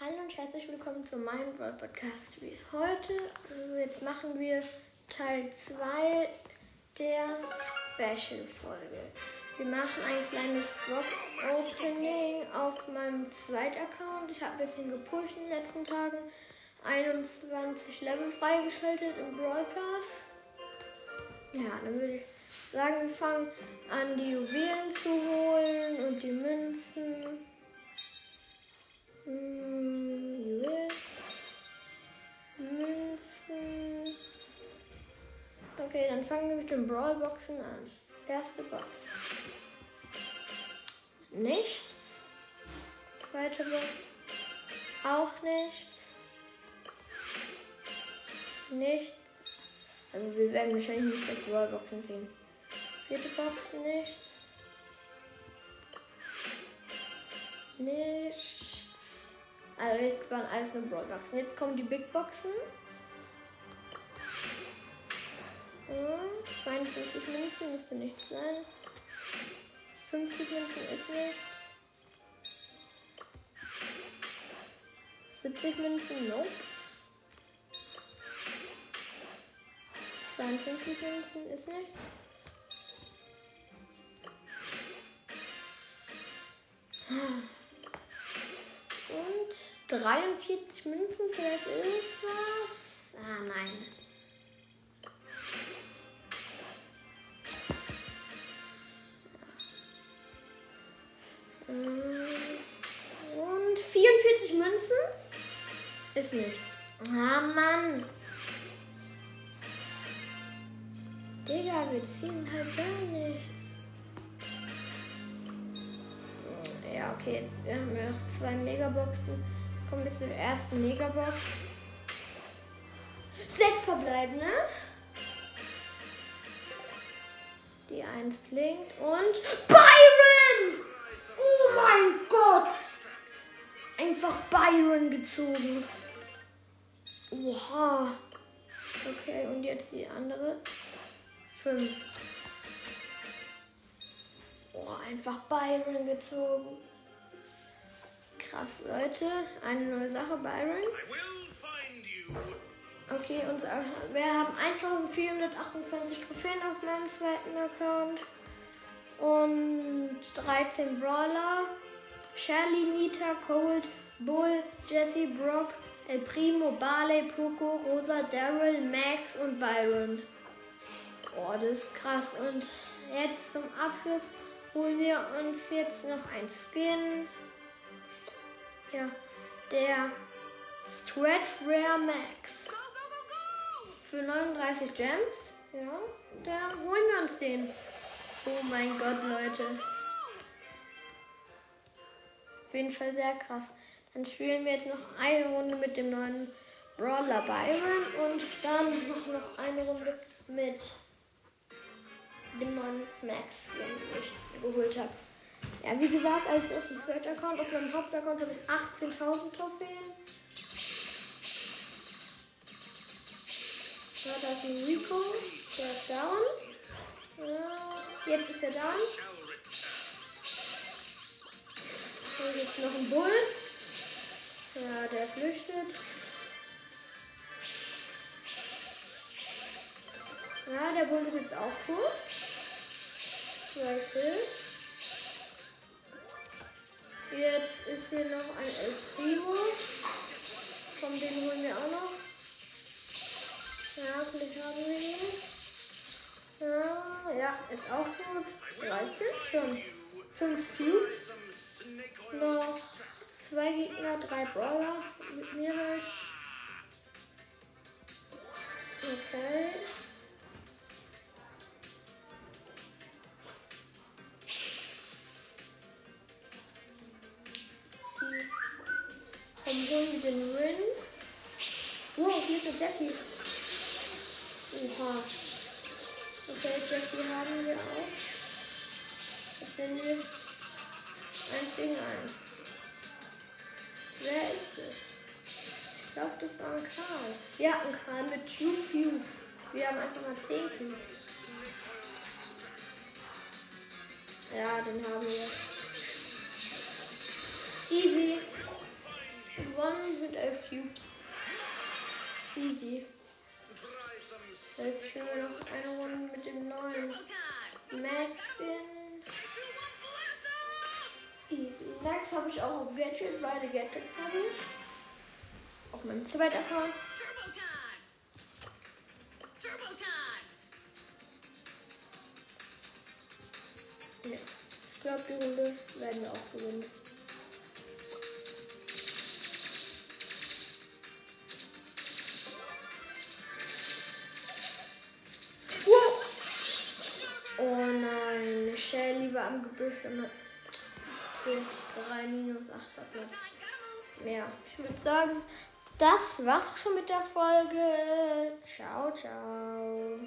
Hallo und herzlich willkommen zu meinem World Podcast. Heute äh, jetzt machen wir Teil 2 der Special-Folge. Wir machen ein kleines Box-Opening auf meinem zweiten Account. Ich habe ein bisschen gepusht in den letzten Tagen. 21 Level freigeschaltet im Brawl Pass. Ja, dann würde ich sagen, wir fangen an, die Juwelen zu holen und die Münzen. Münzen. Okay, dann fangen wir mit den Brawl-Boxen an. Erste Box. Nichts. Zweite Box. Auch nichts. Nichts. Also wir werden wahrscheinlich nicht das Brawl-Boxen ziehen. Vierte Box. Nichts. Nichts. Also jetzt waren alles nur Brawl-Boxen. Jetzt kommen die Big Boxen. Und 52 Münzen müsste nichts sein. 50 Münzen ist nichts. 70 Münzen, nope. 52 Münzen ist nichts. Und 43 Münzen, vielleicht irgendwas. Ah, nein. Und 44 Münzen? Ist nichts. Ah, Mann. Digga, wir ziehen halt gar nichts. Ja, okay. Wir haben ja noch zwei Megaboxen. Kommen wir zur ersten Megabox. Sechs verbleibende. Die eins blinkt und Byron! Oh mein Gott! Einfach Byron gezogen. Oha. Okay, und jetzt die andere. Fünf. Oh, einfach Byron gezogen. Krass, Leute. Eine neue Sache, Byron. Okay, und wir haben 1428 Trophäen auf meinem zweiten Account. Und 13 Brawler. Shelly, Nita, Cold, Bull, Jesse, Brock, El Primo, Barley, Poco, Rosa, Daryl, Max und Byron. Oh, das ist krass. Und jetzt zum Abschluss holen wir uns jetzt noch ein Skin. Ja, der Stretch Rare Max. Für 39 Gems. Ja, dann holen wir uns den. Oh mein Gott, Leute. Auf jeden Fall sehr krass. Dann spielen wir jetzt noch eine Runde mit dem neuen Brawler Byron und dann noch, noch eine Runde mit dem neuen Max, den ich geholt habe. Ja, wie gesagt, als erstes Third-Account auf meinem Hauptaccount habe ich 18.000 Trophäen. Ja, da ist ein Rico, der ist down. Ja, jetzt ist er down. Und jetzt noch ein Bull. Ja, der flüchtet. Ja, der Bull ist jetzt auch gut. Zwei Kills. Jetzt ist hier noch ein El Primo. Von dem holen wir auch noch. Ja, vielleicht haben wir ihn. Ja, ja, ist auch gut. Reicht jetzt schon. Fünf Cubes. Noch zwei Gegner, drei Brawler. Komm, holen wir den Win. Wow, hier ist der Jackie. Oha. Okay, Jackie haben wir auch. Jetzt sind wir 1 gegen 1. Wer ist es? Ich glaube, das war ein Karl. Ja, ein Karl mit Pew Pew. Wir haben einfach mal 10 Cubes. Ja, den haben wir. Easy. Gewonnen. Cubes. Easy. Jetzt spielen wir noch eine Runde mit dem neuen Max in. Easy. Max habe ich auch auf Gadget, beide Gadget habe ich. Auf meinem zweiten Account. Ich glaube, die Runde werden wir auch gewinnen. Gebüsch und hat 3 minus 8 Platz. Ja, ich würde sagen, das war's schon mit der Folge. Ciao, ciao.